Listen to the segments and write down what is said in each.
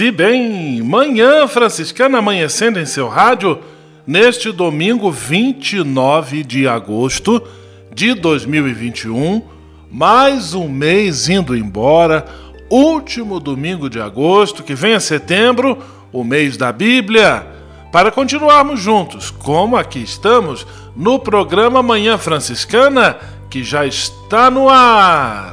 E bem, manhã franciscana amanhecendo em seu rádio neste domingo 29 de agosto de 2021, mais um mês indo embora, último domingo de agosto, que vem a setembro, o mês da Bíblia, para continuarmos juntos, como aqui estamos no programa Manhã Franciscana, que já está no ar.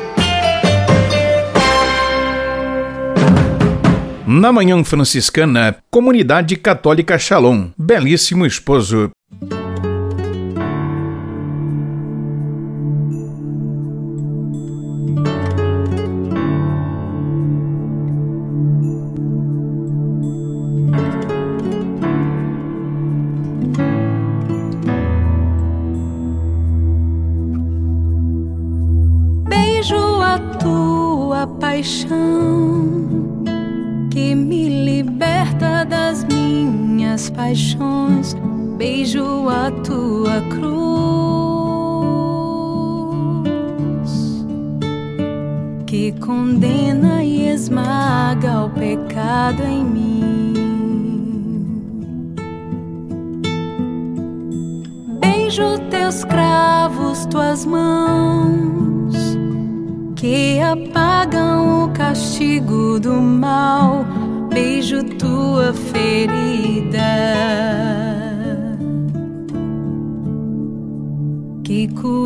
Na Manhã Franciscana, Comunidade Católica Shalom. Belíssimo esposo.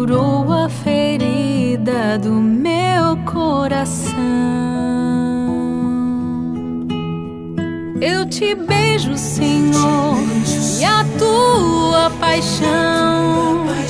Curou a ferida do meu coração. Eu te beijo, Senhor, e a tua paixão é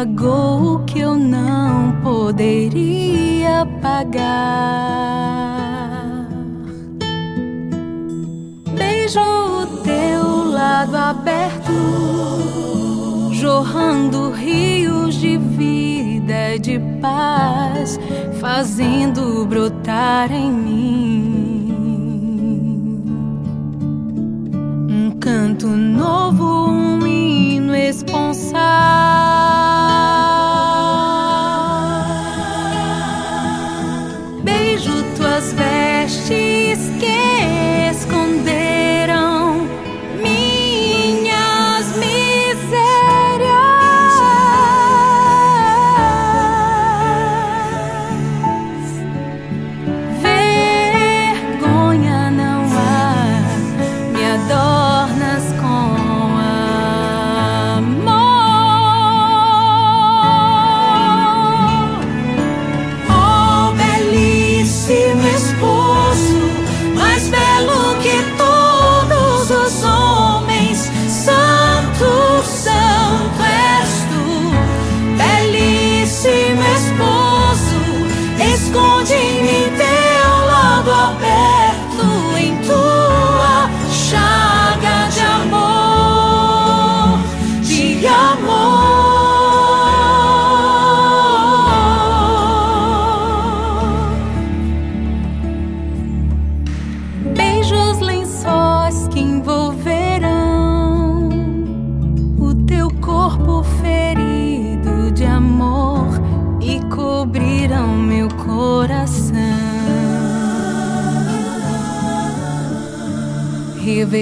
pagou o que eu não poderia pagar. Beijo o teu lado aberto, jorrando rios de vida e de paz, fazendo brotar em mim. Um canto novo, um hino esponsal.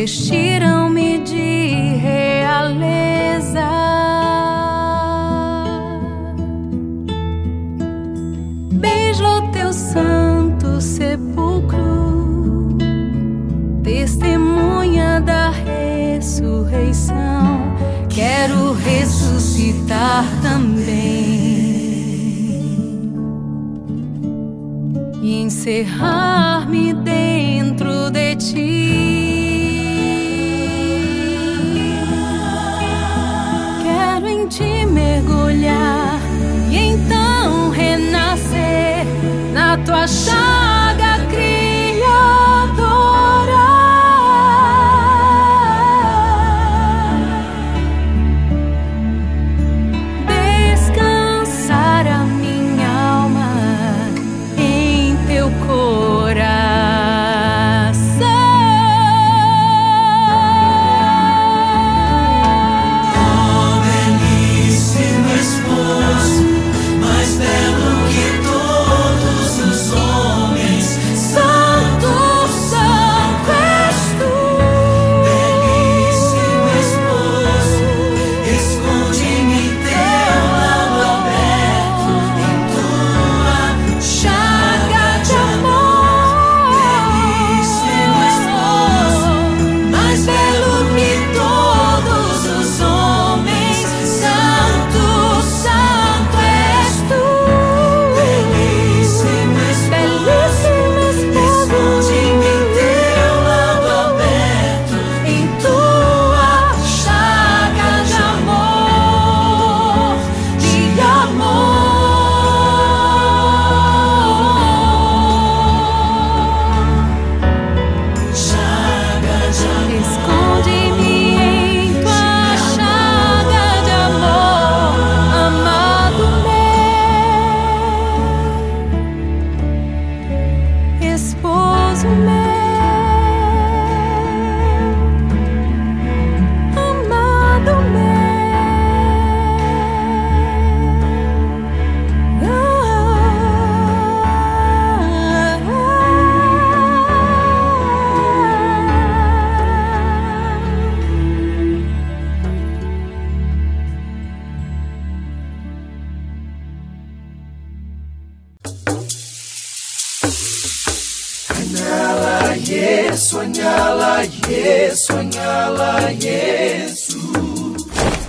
Vestiram-me de realeza. Beijo teu santo sepulcro, testemunha da ressurreição. Quero ressuscitar também e encerrar-me dentro de ti. olhar e então renascer na tua chave.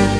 there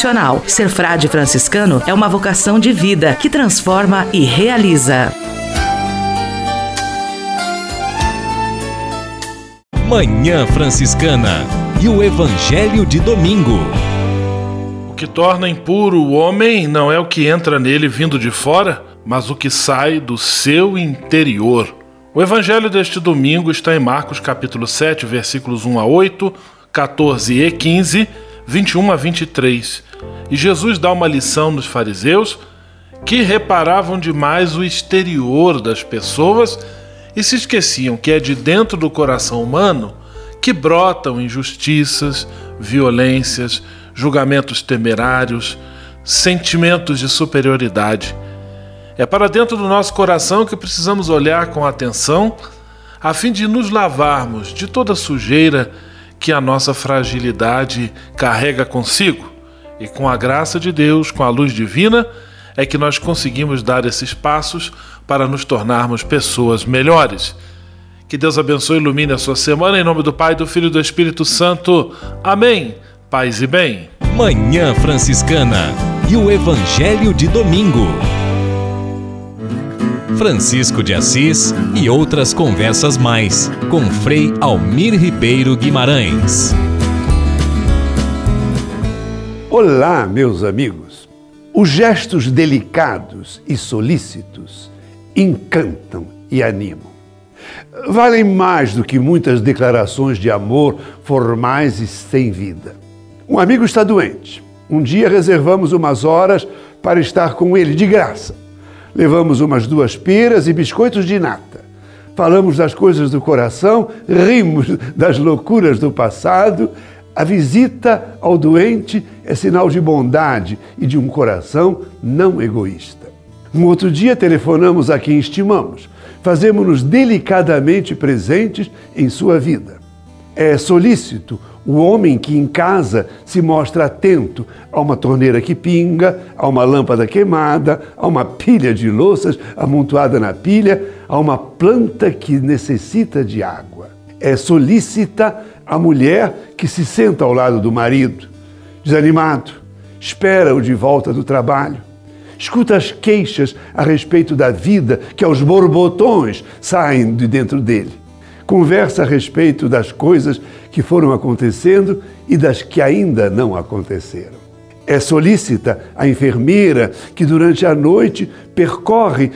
Ser frade franciscano é uma vocação de vida que transforma e realiza. Manhã Franciscana e o Evangelho de Domingo. O que torna impuro o homem não é o que entra nele vindo de fora, mas o que sai do seu interior. O evangelho deste domingo está em Marcos capítulo 7, versículos 1 a 8, 14 e 15 21 a 23. E Jesus dá uma lição nos fariseus que reparavam demais o exterior das pessoas e se esqueciam que é de dentro do coração humano que brotam injustiças, violências, julgamentos temerários, sentimentos de superioridade. É para dentro do nosso coração que precisamos olhar com atenção a fim de nos lavarmos de toda sujeira que a nossa fragilidade carrega consigo. E com a graça de Deus, com a luz divina, é que nós conseguimos dar esses passos para nos tornarmos pessoas melhores. Que Deus abençoe e ilumine a sua semana, em nome do Pai, do Filho e do Espírito Santo. Amém. Paz e bem. Manhã Franciscana e o Evangelho de Domingo. Francisco de Assis e outras conversas mais com Frei Almir Ribeiro Guimarães. Olá, meus amigos. Os gestos delicados e solícitos encantam e animam. Valem mais do que muitas declarações de amor formais e sem vida. Um amigo está doente. Um dia reservamos umas horas para estar com ele de graça. Levamos umas duas peras e biscoitos de nata. Falamos das coisas do coração, rimos das loucuras do passado. A visita ao doente é sinal de bondade e de um coração não egoísta. Um outro dia telefonamos a quem estimamos. Fazemos-nos delicadamente presentes em sua vida. É solícito o homem que em casa se mostra atento a uma torneira que pinga, a uma lâmpada queimada, a uma pilha de louças amontoada na pilha, a uma planta que necessita de água. É solícita a mulher que se senta ao lado do marido, desanimado, espera-o de volta do trabalho. Escuta as queixas a respeito da vida que aos borbotões saem de dentro dele conversa a respeito das coisas que foram acontecendo e das que ainda não aconteceram. É solícita a enfermeira que durante a noite percorre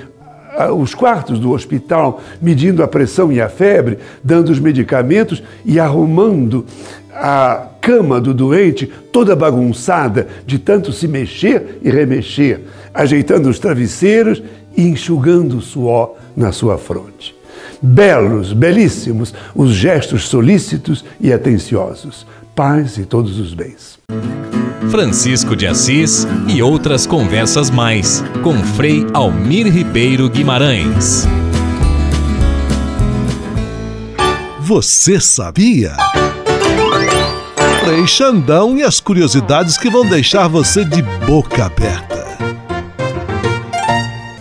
ah, os quartos do hospital, medindo a pressão e a febre, dando os medicamentos e arrumando a cama do doente toda bagunçada de tanto se mexer e remexer, ajeitando os travesseiros e enxugando o suor na sua fronte. Belos, belíssimos, os gestos solícitos e atenciosos. Paz e todos os bens. Francisco de Assis e outras conversas mais com Frei Almir Ribeiro Guimarães. Você sabia? Frei Xandão e as curiosidades que vão deixar você de boca aberta.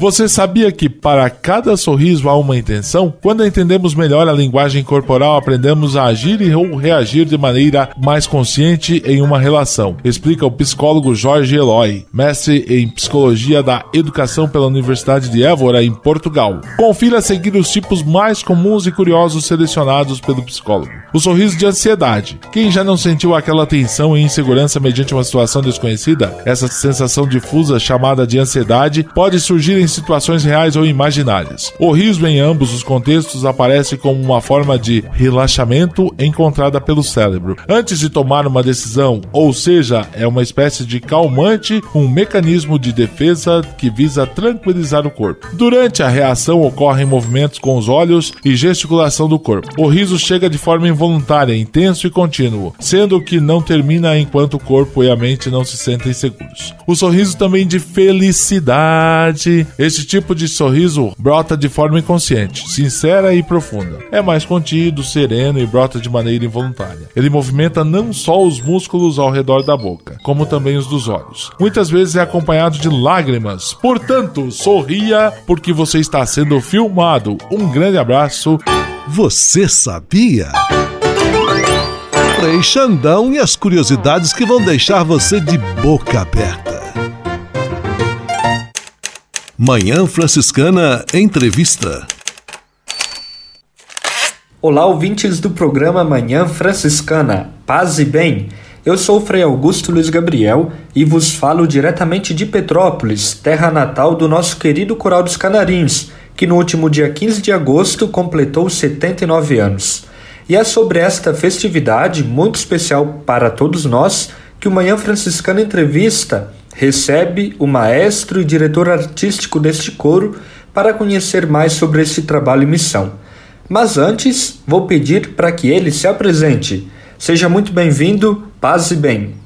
Você sabia que para cada sorriso há uma intenção? Quando entendemos melhor a linguagem corporal, aprendemos a agir e ou reagir de maneira mais consciente em uma relação. Explica o psicólogo Jorge Eloy, mestre em psicologia da educação pela Universidade de Évora, em Portugal. Confira a seguir os tipos mais comuns e curiosos selecionados pelo psicólogo. O sorriso de ansiedade. Quem já não sentiu aquela tensão e insegurança mediante uma situação desconhecida? Essa sensação difusa chamada de ansiedade pode surgir em situações reais ou imaginárias. O riso em ambos os contextos aparece como uma forma de relaxamento encontrada pelo cérebro antes de tomar uma decisão, ou seja, é uma espécie de calmante, um mecanismo de defesa que visa tranquilizar o corpo. Durante a reação ocorrem movimentos com os olhos e gesticulação do corpo. O riso chega de forma involuntária, intenso e contínuo, sendo que não termina enquanto o corpo e a mente não se sentem seguros. O sorriso também de felicidade esse tipo de sorriso brota de forma inconsciente, sincera e profunda. É mais contido, sereno e brota de maneira involuntária. Ele movimenta não só os músculos ao redor da boca, como também os dos olhos. Muitas vezes é acompanhado de lágrimas. Portanto, sorria porque você está sendo filmado. Um grande abraço. Você sabia? Frei Xandão e as curiosidades que vão deixar você de boca aberta. Manhã Franciscana Entrevista. Olá, ouvintes do programa Manhã Franciscana. Paz e bem. Eu sou Frei Augusto Luiz Gabriel e vos falo diretamente de Petrópolis, terra natal do nosso querido Coral dos Canarinhos, que no último dia 15 de agosto completou 79 anos. E é sobre esta festividade muito especial para todos nós que o Manhã Franciscana Entrevista recebe o maestro e diretor artístico deste coro para conhecer mais sobre este trabalho e missão. Mas antes, vou pedir para que ele se apresente. Seja muito bem-vindo, paz e bem.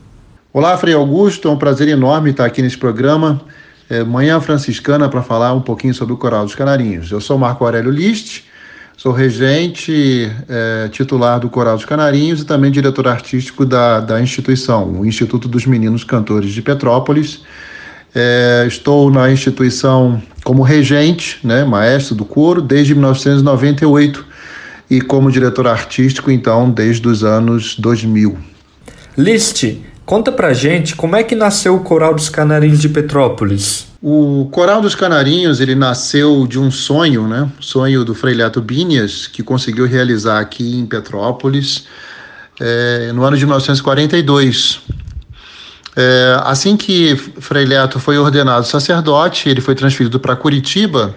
Olá, Frei Augusto, é um prazer enorme estar aqui nesse programa, é, Manhã Franciscana, para falar um pouquinho sobre o Coral dos Canarinhos. Eu sou Marco Aurélio List, sou regente é, titular do Coral dos Canarinhos e também diretor artístico da, da instituição, o Instituto dos Meninos Cantores de Petrópolis. É, estou na instituição como regente, né, maestro do coro, desde 1998 e como diretor artístico, então, desde os anos 2000. Liste, conta pra gente como é que nasceu o Coral dos Canarinhos de Petrópolis. O Coral dos Canarinhos ele nasceu de um sonho, né? Sonho do Frei Leto Binias, que conseguiu realizar aqui em Petrópolis é, no ano de 1942. É, assim que Frei Leto foi ordenado sacerdote, ele foi transferido para Curitiba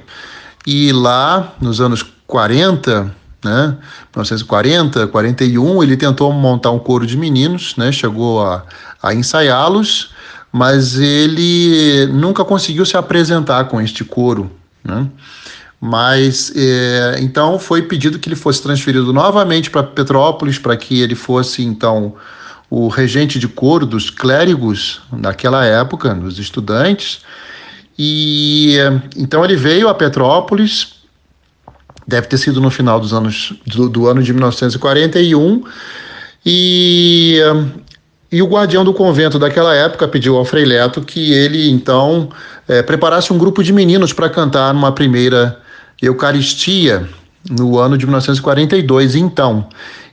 e lá, nos anos 40, né, 1940, 41, ele tentou montar um coro de meninos, né, chegou a, a ensaiá-los, mas ele nunca conseguiu se apresentar com este coro, né? Mas é, então foi pedido que ele fosse transferido novamente para Petrópolis para que ele fosse então o regente de coro dos clérigos naquela época, dos estudantes. E então ele veio a Petrópolis, deve ter sido no final dos anos do, do ano de 1941, e e o guardião do convento daquela época pediu ao Frei Leto que ele, então, é, preparasse um grupo de meninos para cantar numa primeira Eucaristia no ano de 1942, então.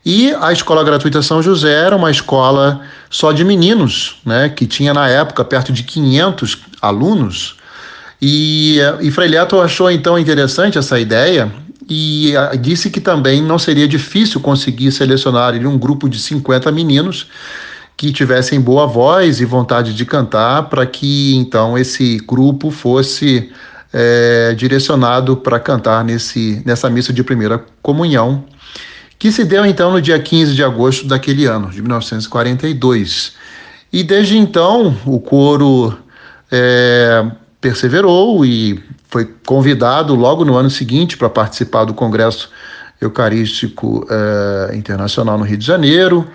E a Escola Gratuita São José era uma escola só de meninos, né, que tinha na época perto de 500 alunos. E, e Frei Leto achou então interessante essa ideia e a, disse que também não seria difícil conseguir selecionar ele um grupo de 50 meninos que tivessem boa voz e vontade de cantar, para que então esse grupo fosse é, direcionado para cantar nesse, nessa missa de primeira comunhão, que se deu então no dia 15 de agosto daquele ano, de 1942. E desde então o coro é, perseverou e foi convidado logo no ano seguinte para participar do Congresso Eucarístico eh, Internacional no Rio de Janeiro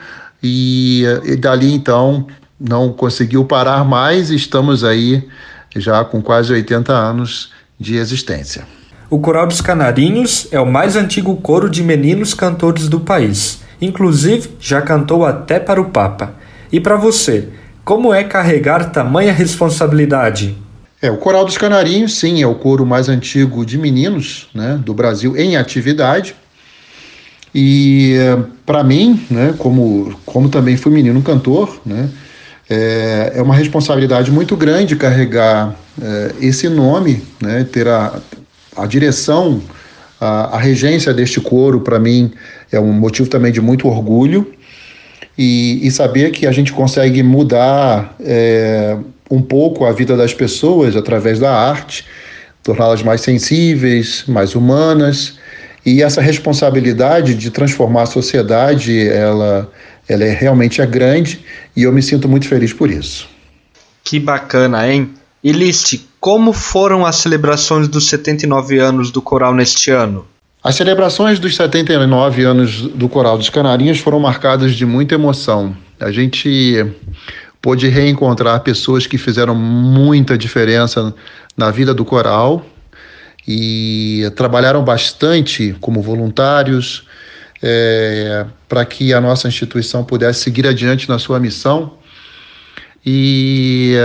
e, e dali então não conseguiu parar mais e estamos aí já com quase 80 anos de existência. O Coral dos Canarinhos é o mais antigo coro de meninos cantores do país. Inclusive, já cantou até para o Papa. E para você, como é carregar tamanha responsabilidade? É, o Coral dos Canarinhos, sim, é o coro mais antigo de meninos né, do Brasil em atividade. E para mim, né, como, como também fui menino cantor, né, é, é uma responsabilidade muito grande carregar é, esse nome, né, ter a, a direção, a, a regência deste coro, para mim, é um motivo também de muito orgulho. E, e saber que a gente consegue mudar é, um pouco a vida das pessoas através da arte, torná-las mais sensíveis, mais humanas. E essa responsabilidade de transformar a sociedade, ela, ela é realmente é grande e eu me sinto muito feliz por isso. Que bacana, hein? E Liste, como foram as celebrações dos 79 anos do coral neste ano? As celebrações dos 79 anos do Coral dos Canarinhos foram marcadas de muita emoção. A gente pôde reencontrar pessoas que fizeram muita diferença na vida do coral e trabalharam bastante como voluntários é, para que a nossa instituição pudesse seguir adiante na sua missão. E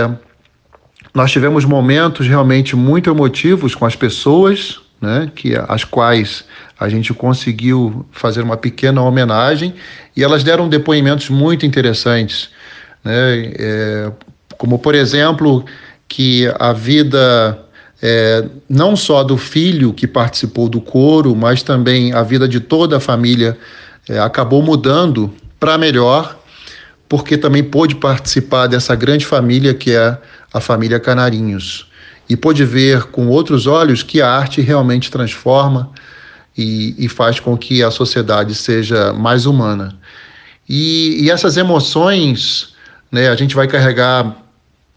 nós tivemos momentos realmente muito emotivos com as pessoas, né, que as quais a gente conseguiu fazer uma pequena homenagem e elas deram depoimentos muito interessantes, né, é, como por exemplo que a vida é, não só do filho que participou do coro, mas também a vida de toda a família é, acabou mudando para melhor, porque também pôde participar dessa grande família que é a família Canarinhos e pôde ver com outros olhos que a arte realmente transforma e, e faz com que a sociedade seja mais humana. E, e essas emoções né, a gente vai carregar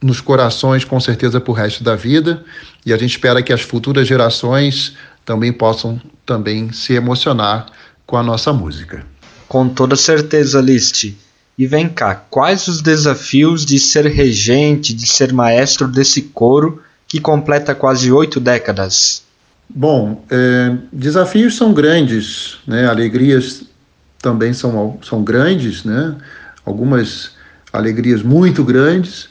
nos corações com certeza para o resto da vida e a gente espera que as futuras gerações também possam também se emocionar com a nossa música. Com toda certeza, Liste. E vem cá, quais os desafios de ser regente, de ser maestro desse coro que completa quase oito décadas? Bom, é, desafios são grandes, né? alegrias também são, são grandes, né? algumas alegrias muito grandes,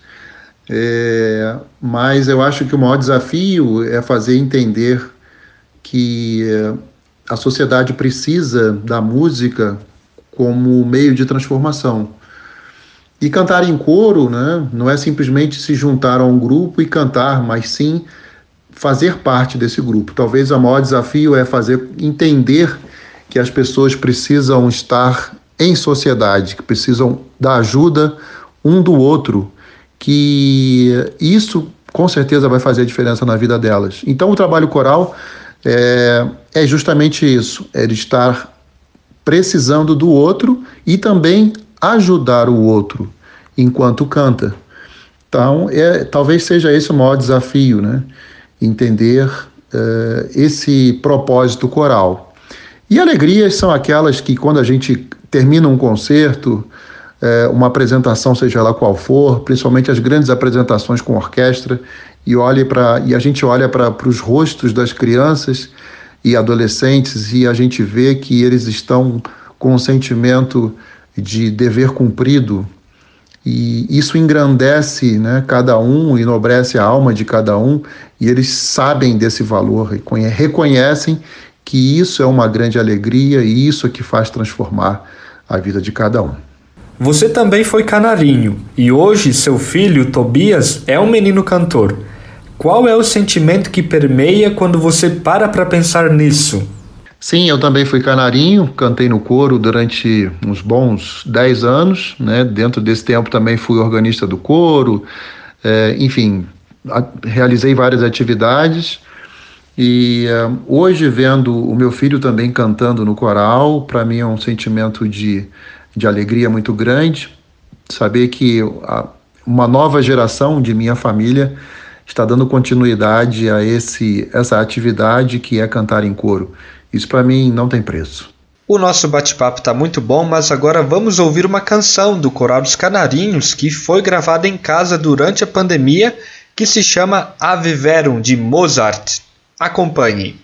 é, mas eu acho que o maior desafio é fazer entender que é, a sociedade precisa da música como meio de transformação. E cantar em coro né, não é simplesmente se juntar a um grupo e cantar, mas sim fazer parte desse grupo. Talvez o maior desafio é fazer entender que as pessoas precisam estar em sociedade, que precisam da ajuda um do outro, que isso com certeza vai fazer a diferença na vida delas. Então o trabalho coral é, é justamente isso, é de estar precisando do outro e também ajudar o outro enquanto canta. Então, é, talvez seja esse o maior desafio, né? Entender uh, esse propósito coral. E alegrias são aquelas que, quando a gente termina um concerto, uh, uma apresentação, seja ela qual for, principalmente as grandes apresentações com orquestra, e, olhe pra, e a gente olha para os rostos das crianças e adolescentes e a gente vê que eles estão com um sentimento de dever cumprido e isso engrandece né, cada um, enobrece a alma de cada um e eles sabem desse valor e reconhecem que isso é uma grande alegria e isso é que faz transformar a vida de cada um. Você também foi canarinho e hoje seu filho Tobias é um menino cantor. Qual é o sentimento que permeia quando você para para pensar nisso? Sim, eu também fui canarinho, cantei no coro durante uns bons 10 anos, né? Dentro desse tempo também fui organista do coro, é, enfim, a, realizei várias atividades. E uh, hoje, vendo o meu filho também cantando no coral, para mim é um sentimento de, de alegria muito grande. Saber que a, uma nova geração de minha família está dando continuidade a esse essa atividade que é cantar em coro. Isso para mim não tem preço. O nosso bate-papo está muito bom, mas agora vamos ouvir uma canção do Coral dos Canarinhos que foi gravada em casa durante a pandemia, que se chama Ave Verum de Mozart. Acompanhe.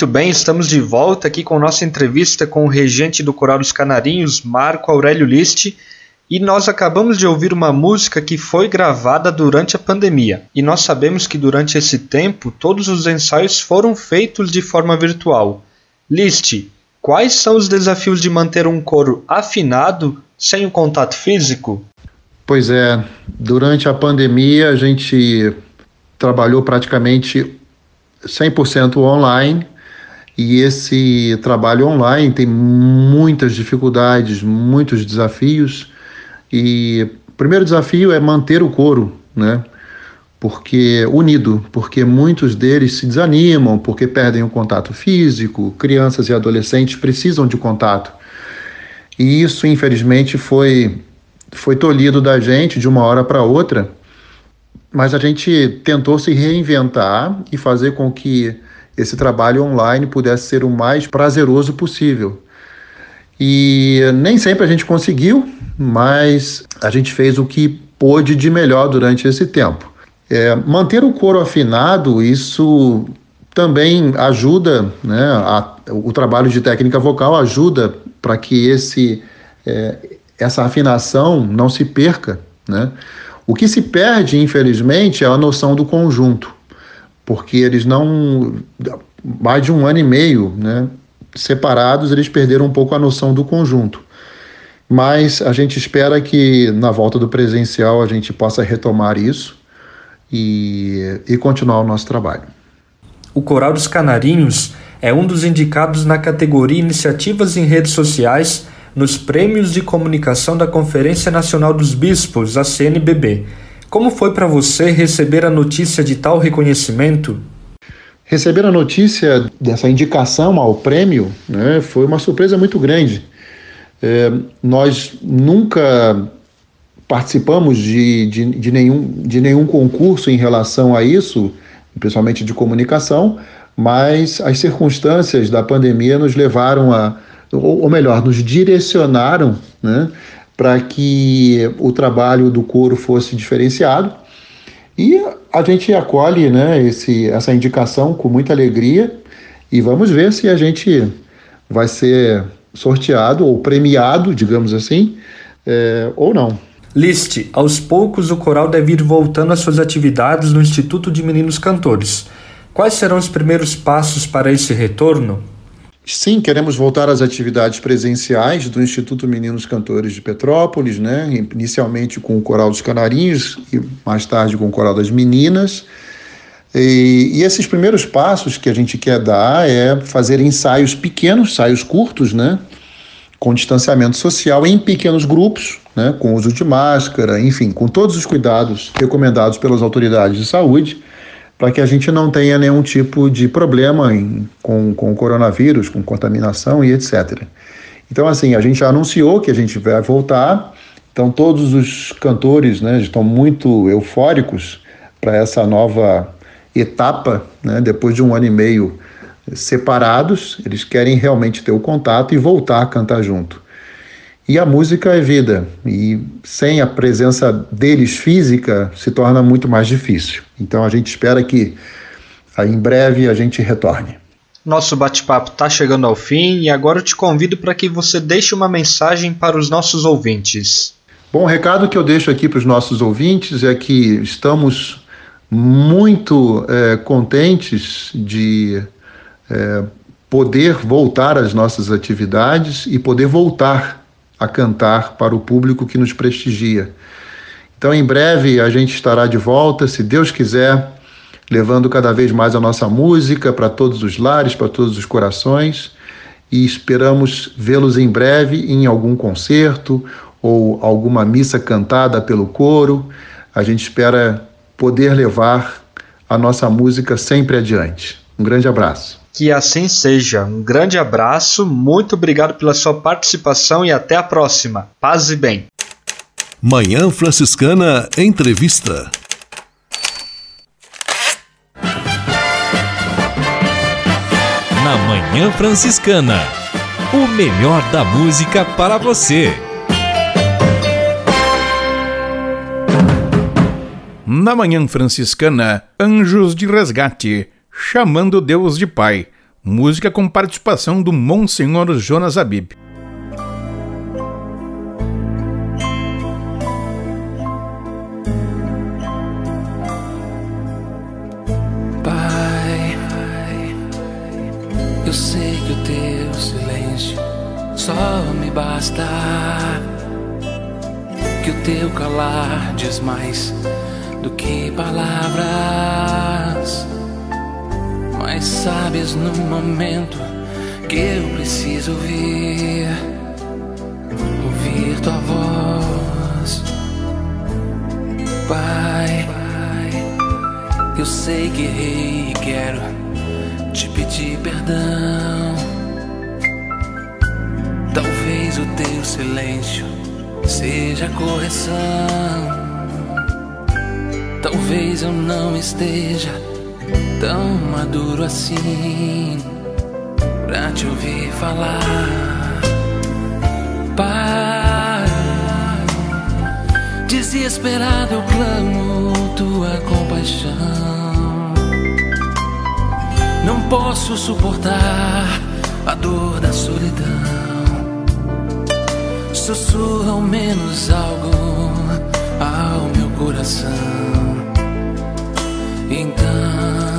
Muito bem, estamos de volta aqui com nossa entrevista com o regente do Coral dos Canarinhos, Marco Aurélio Liste, e nós acabamos de ouvir uma música que foi gravada durante a pandemia. E nós sabemos que durante esse tempo todos os ensaios foram feitos de forma virtual. Liste, quais são os desafios de manter um coro afinado sem o contato físico? Pois é, durante a pandemia a gente trabalhou praticamente 100% online e esse trabalho online tem muitas dificuldades, muitos desafios. E o primeiro desafio é manter o coro, né? Porque unido, porque muitos deles se desanimam, porque perdem o contato físico, crianças e adolescentes precisam de contato. E isso, infelizmente, foi foi tolhido da gente de uma hora para outra mas a gente tentou se reinventar e fazer com que esse trabalho online pudesse ser o mais prazeroso possível. E nem sempre a gente conseguiu, mas a gente fez o que pôde de melhor durante esse tempo. É, manter o coro afinado, isso também ajuda, né, a, o trabalho de técnica vocal ajuda para que esse, é, essa afinação não se perca, né? O que se perde, infelizmente, é a noção do conjunto, porque eles não. Mais de um ano e meio, né, separados, eles perderam um pouco a noção do conjunto. Mas a gente espera que na volta do presencial a gente possa retomar isso e, e continuar o nosso trabalho. O Coral dos Canarinhos é um dos indicados na categoria Iniciativas em Redes Sociais nos Prêmios de Comunicação da Conferência Nacional dos Bispos, a CNBB. Como foi para você receber a notícia de tal reconhecimento? Receber a notícia dessa indicação ao prêmio né, foi uma surpresa muito grande. É, nós nunca participamos de, de, de, nenhum, de nenhum concurso em relação a isso, principalmente de comunicação, mas as circunstâncias da pandemia nos levaram a, ou, melhor, nos direcionaram né, para que o trabalho do coro fosse diferenciado. E a gente acolhe né, esse, essa indicação com muita alegria e vamos ver se a gente vai ser sorteado ou premiado, digamos assim, é, ou não. Liste, aos poucos o coral deve ir voltando às suas atividades no Instituto de Meninos Cantores. Quais serão os primeiros passos para esse retorno? Sim, queremos voltar às atividades presenciais do Instituto Meninos Cantores de Petrópolis, né? inicialmente com o Coral dos Canarinhos e mais tarde com o Coral das Meninas. E, e, esses primeiros passos que a gente quer dar é fazer ensaios pequenos, ensaios curtos, né? com distanciamento social em pequenos grupos, né? com uso de máscara, enfim, com todos os cuidados recomendados pelas autoridades de saúde para que a gente não tenha nenhum tipo de problema em, com, com o coronavírus, com contaminação e etc. Então, assim, a gente já anunciou que a gente vai voltar, então todos os cantores né, estão muito eufóricos para essa nova etapa, né, depois de um ano e meio separados, eles querem realmente ter o contato e voltar a cantar junto. E a música é vida, e sem a presença deles física se torna muito mais difícil. Então a gente espera que em breve a gente retorne. Nosso bate-papo está chegando ao fim e agora eu te convido para que você deixe uma mensagem para os nossos ouvintes. Bom, o recado que eu deixo aqui para os nossos ouvintes é que estamos muito é, contentes de é, poder voltar às nossas atividades e poder voltar a cantar para o público que nos prestigia. Então, em breve, a gente estará de volta, se Deus quiser, levando cada vez mais a nossa música para todos os lares, para todos os corações, e esperamos vê-los em breve em algum concerto ou alguma missa cantada pelo coro. A gente espera poder levar a nossa música sempre adiante. Um grande abraço. Que assim seja. Um grande abraço, muito obrigado pela sua participação e até a próxima. Paz e bem. Manhã Franciscana Entrevista. Na Manhã Franciscana, o melhor da música para você. Na Manhã Franciscana, Anjos de Resgate Chamando Deus de Pai, música com participação do Monsenhor Jonas Abib. Pai, eu sei que o teu silêncio só me basta. Que o teu calar diz mais do que palavras mas sabes no momento que eu preciso ouvir, ouvir tua voz, Pai. Eu sei que errei e quero te pedir perdão. Talvez o teu silêncio seja correção. Talvez eu não esteja tão maduro assim pra te ouvir falar. Pai, desesperado eu clamo tua compaixão. Não posso suportar a dor da solidão. Sussurra ao menos algo ao meu coração. Então,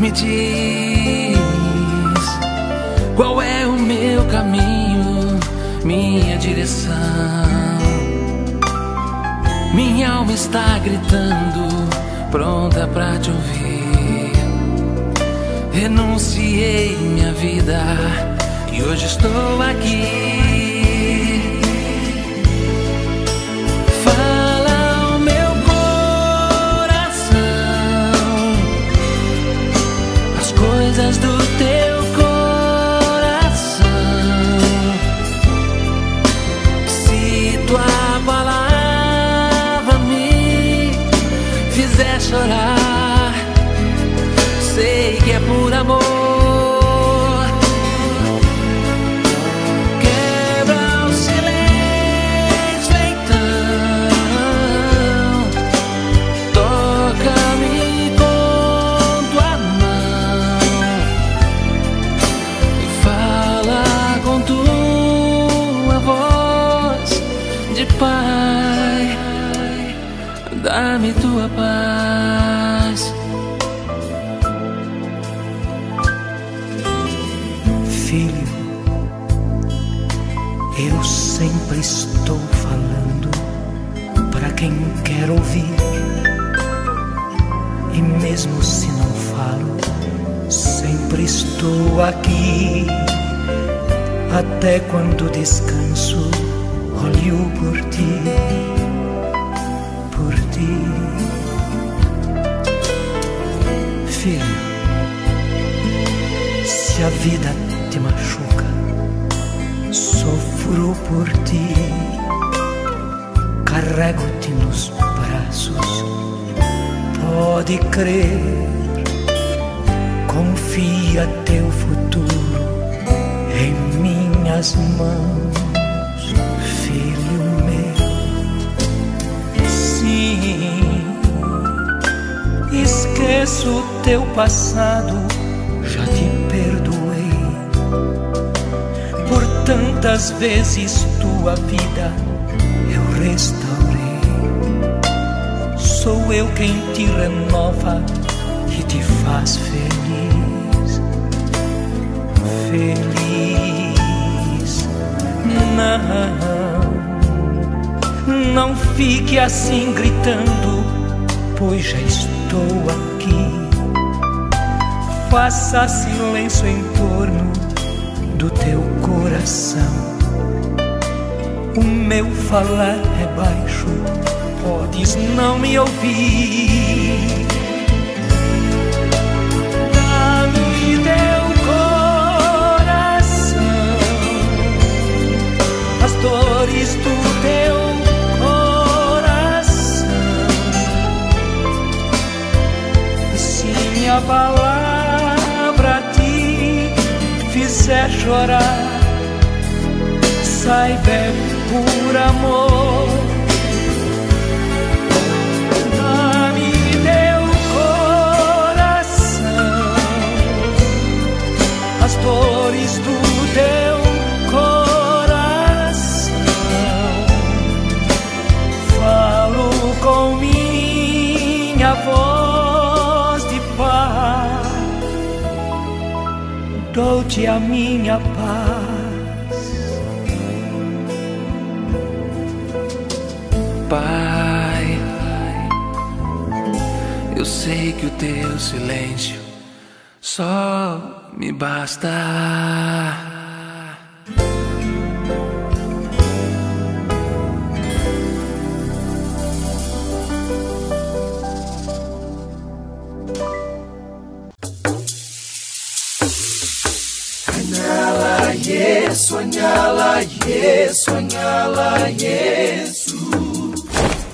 me diz qual é o meu caminho, minha direção. Minha alma está gritando, pronta pra te ouvir. Renunciei minha vida e hoje estou aqui. Fique assim gritando, pois já estou aqui. Faça silêncio em torno do teu coração. O meu falar é baixo, podes não me ouvir. Dá-me teu coração, as dores do teu minha palavra te fizer chorar, saiba por amor. Dá-me teu coração, as dores do teu dou-te a minha paz. Pai, eu sei que o teu silêncio só me basta. Yesu, anyala Yesu.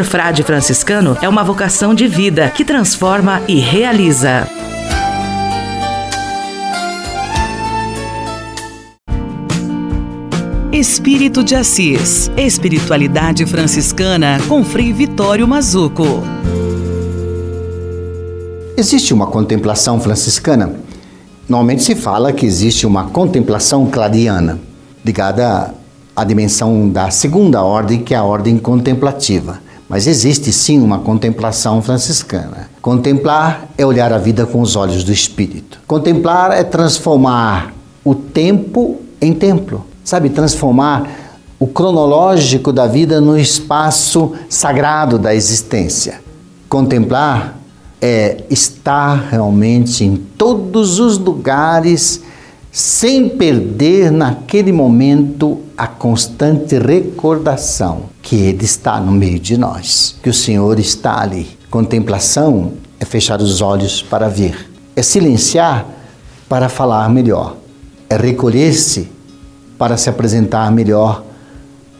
Ser frade franciscano é uma vocação de vida que transforma e realiza. Espírito de Assis. Espiritualidade franciscana com Frei Vitório Mazuco. Existe uma contemplação franciscana? Normalmente se fala que existe uma contemplação clariana, ligada à dimensão da segunda ordem, que é a ordem contemplativa. Mas existe sim uma contemplação franciscana. Contemplar é olhar a vida com os olhos do espírito. Contemplar é transformar o tempo em templo. Sabe, transformar o cronológico da vida no espaço sagrado da existência. Contemplar é estar realmente em todos os lugares sem perder naquele momento a constante recordação que Ele está no meio de nós, que o Senhor está ali. Contemplação é fechar os olhos para ver, é silenciar para falar melhor, é recolher-se para se apresentar melhor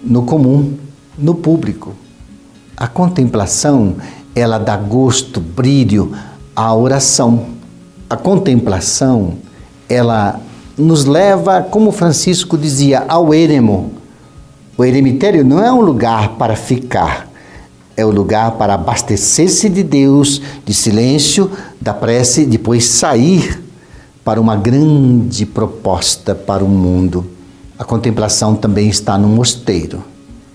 no comum, no público. A contemplação, ela dá gosto, brilho à oração. A contemplação, ela nos leva, como Francisco dizia, ao eremo. O eremitério não é um lugar para ficar, é o lugar para abastecer-se de Deus, de silêncio, da prece, depois sair para uma grande proposta para o mundo. A contemplação também está no mosteiro.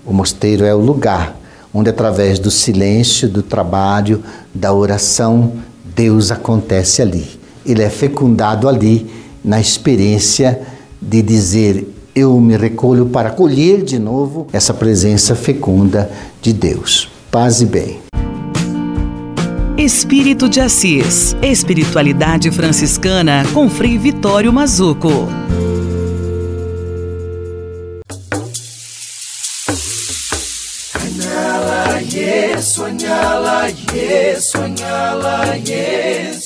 O mosteiro é o lugar onde, através do silêncio, do trabalho, da oração, Deus acontece ali. Ele é fecundado ali na experiência de dizer: Eu me recolho para colher de novo essa presença fecunda de Deus. Paz e bem. Espírito de Assis. Espiritualidade franciscana com Frei Vitório Mazuco. Anyala Yesu, anyala Yesu.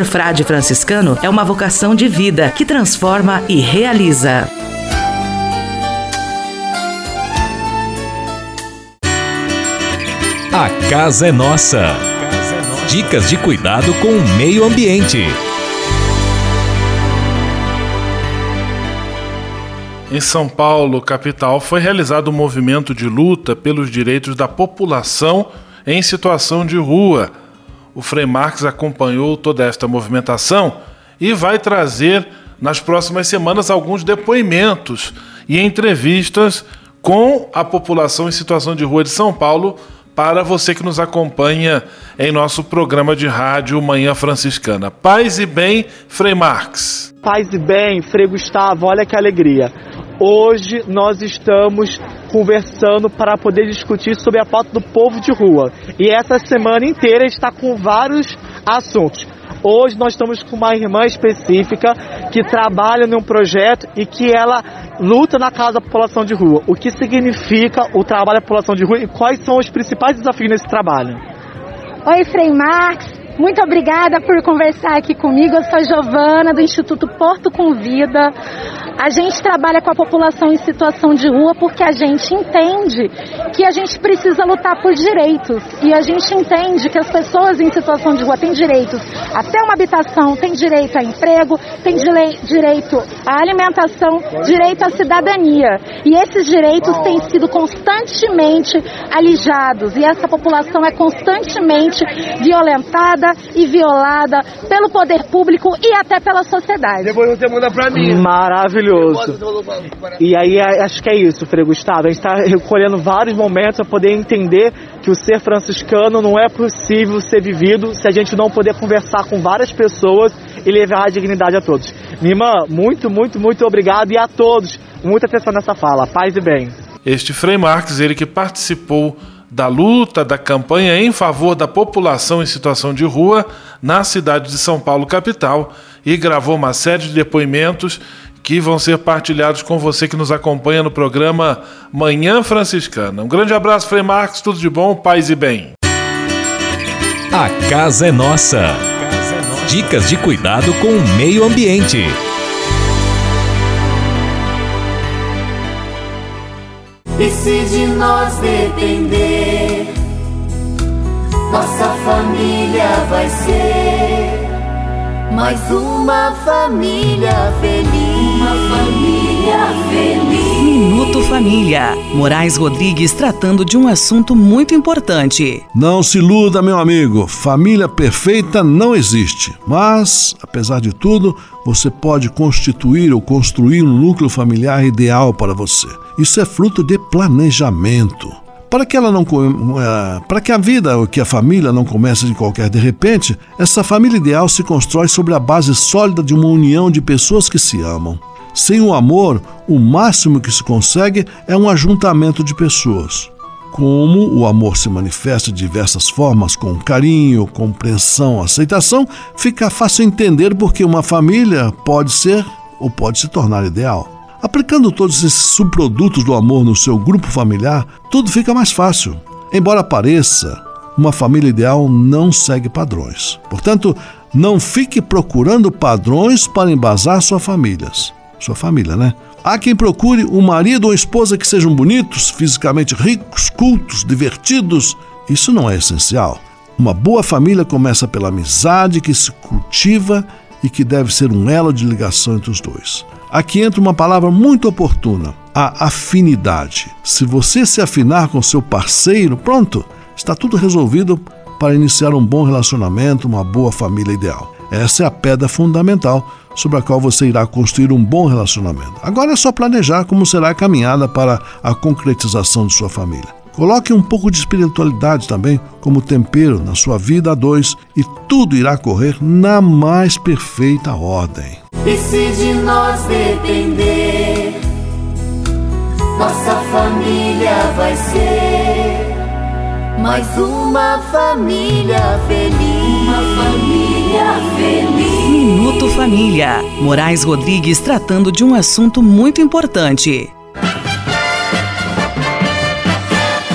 Ser frade franciscano é uma vocação de vida que transforma e realiza. A casa é nossa. Dicas de cuidado com o meio ambiente. Em São Paulo, capital, foi realizado um movimento de luta pelos direitos da população em situação de rua. O Frei Marx acompanhou toda esta movimentação e vai trazer nas próximas semanas alguns depoimentos e entrevistas com a população em situação de rua de São Paulo para você que nos acompanha em nosso programa de rádio Manhã Franciscana. Paz e bem, Frei Marx. Paz e bem, Frei Gustavo, olha que alegria. Hoje nós estamos conversando para poder discutir sobre a pauta do povo de rua. E essa semana inteira está com vários assuntos. Hoje nós estamos com uma irmã específica que trabalha num projeto e que ela luta na causa da população de rua. O que significa o trabalho da população de rua e quais são os principais desafios nesse trabalho? Oi, Frei Marx. Muito obrigada por conversar aqui comigo. Eu sou Giovana, do Instituto Porto Convida. A gente trabalha com a população em situação de rua porque a gente entende que a gente precisa lutar por direitos. E a gente entende que as pessoas em situação de rua têm direitos a ter uma habitação, têm direito a emprego, têm direito à alimentação, direito à cidadania. E esses direitos têm sido constantemente alijados. E essa população é constantemente violentada e violada pelo poder público e até pela sociedade. Depois você manda pra mim. Maravilhoso. E aí acho que é isso, Frei Gustavo. A gente está recolhendo vários momentos para poder entender que o ser franciscano não é possível ser vivido se a gente não poder conversar com várias pessoas e levar a dignidade a todos. Minha irmã, muito, muito, muito obrigado e a todos. Muita atenção nessa fala. Paz e bem. Este Frei Marques, ele que participou da luta, da campanha em favor da população em situação de rua na cidade de São Paulo, capital, e gravou uma série de depoimentos que vão ser partilhados com você que nos acompanha no programa Manhã Franciscana. Um grande abraço, Frei Marcos, tudo de bom, paz e bem. A casa é nossa. Dicas de cuidado com o meio ambiente. E se de nós depender, nossa família vai ser mais uma família feliz. Uma família. Minuto Família. Moraes Rodrigues tratando de um assunto muito importante. Não se iluda, meu amigo. Família perfeita não existe. Mas, apesar de tudo, você pode constituir ou construir um núcleo familiar ideal para você. Isso é fruto de planejamento. Para que ela não uh, para que a vida ou que a família não comece de qualquer de repente, essa família ideal se constrói sobre a base sólida de uma união de pessoas que se amam. Sem o amor, o máximo que se consegue é um ajuntamento de pessoas. Como o amor se manifesta de diversas formas, com carinho, compreensão, aceitação, fica fácil entender porque uma família pode ser ou pode se tornar ideal. Aplicando todos esses subprodutos do amor no seu grupo familiar, tudo fica mais fácil. Embora pareça, uma família ideal não segue padrões. Portanto, não fique procurando padrões para embasar sua família. Sua família, né? Há quem procure um marido ou esposa que sejam bonitos, fisicamente ricos, cultos, divertidos. Isso não é essencial. Uma boa família começa pela amizade que se cultiva e que deve ser um elo de ligação entre os dois. Aqui entra uma palavra muito oportuna: a afinidade. Se você se afinar com seu parceiro, pronto, está tudo resolvido para iniciar um bom relacionamento, uma boa família ideal. Essa é a pedra fundamental sobre a qual você irá construir um bom relacionamento. Agora é só planejar como será a caminhada para a concretização de sua família. Coloque um pouco de espiritualidade também como tempero na sua vida a dois e tudo irá correr na mais perfeita ordem. E se de nós depender, nossa família vai ser mais uma família feliz. Uma família. Minuto Família. Moraes Rodrigues tratando de um assunto muito importante.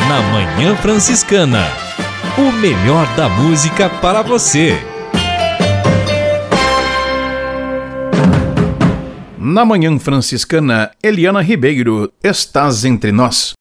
Na Manhã Franciscana. O melhor da música para você. Na Manhã Franciscana, Eliana Ribeiro, estás entre nós.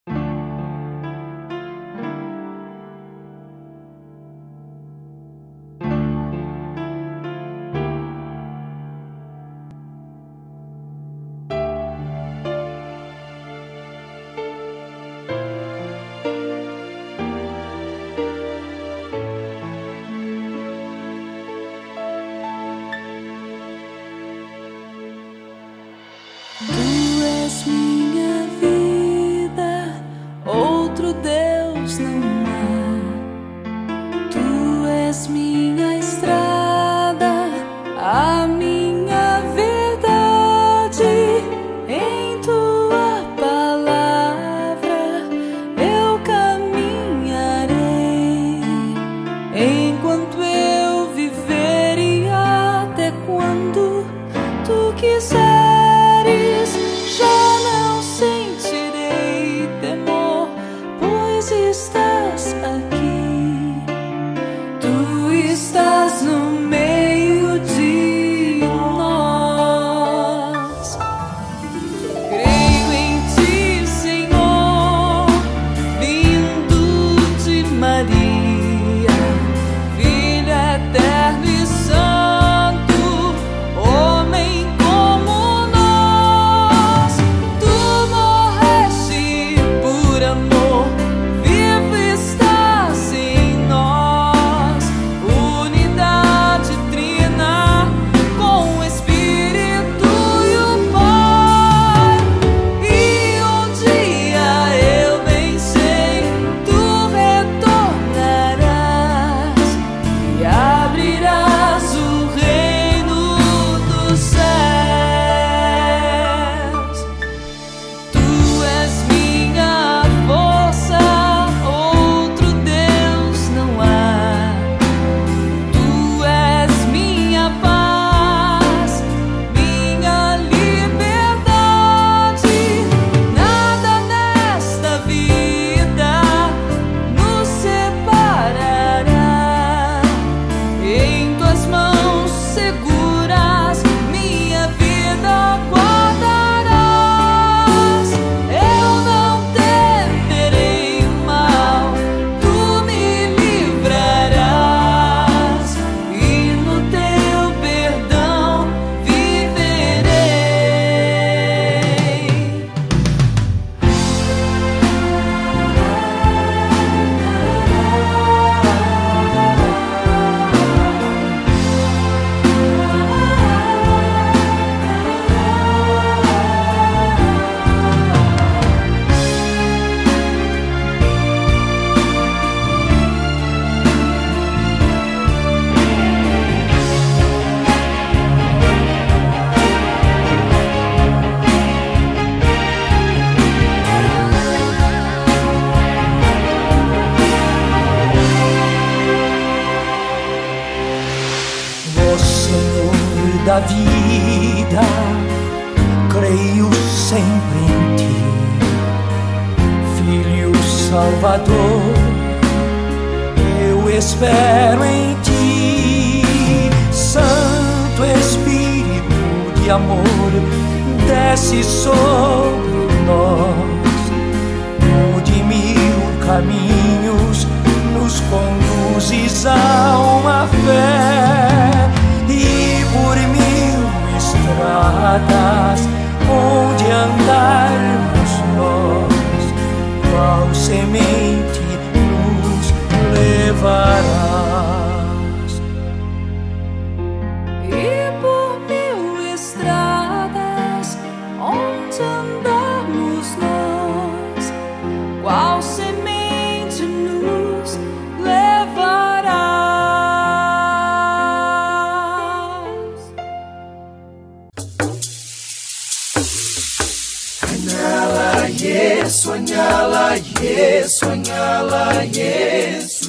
Sonhala yes. sonhala yes. sonhala yes.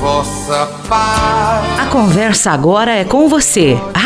Vossa paz. A conversa agora é com você,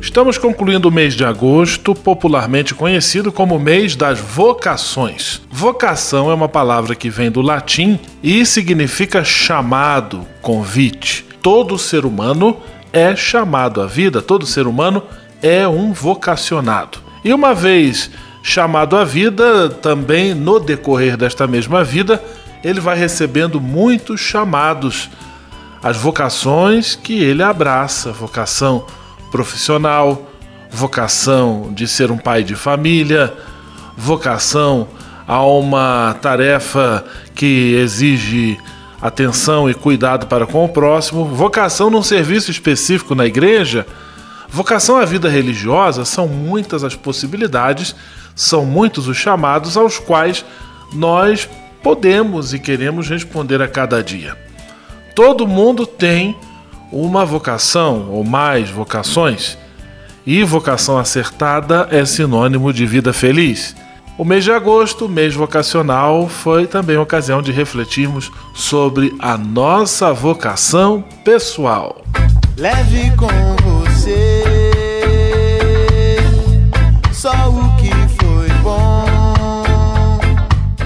Estamos concluindo o mês de agosto, popularmente conhecido como mês das vocações. Vocação é uma palavra que vem do latim e significa chamado, convite. Todo ser humano é chamado à vida, todo ser humano é um vocacionado. E uma vez chamado à vida, também no decorrer desta mesma vida, ele vai recebendo muitos chamados. As vocações que ele abraça, vocação profissional, vocação de ser um pai de família, vocação a uma tarefa que exige atenção e cuidado para com o próximo, vocação num serviço específico na igreja, vocação à vida religiosa, são muitas as possibilidades, são muitos os chamados aos quais nós podemos e queremos responder a cada dia. Todo mundo tem uma vocação ou mais vocações, e vocação acertada é sinônimo de vida feliz. O mês de agosto, mês vocacional, foi também ocasião de refletirmos sobre a nossa vocação pessoal. Leve com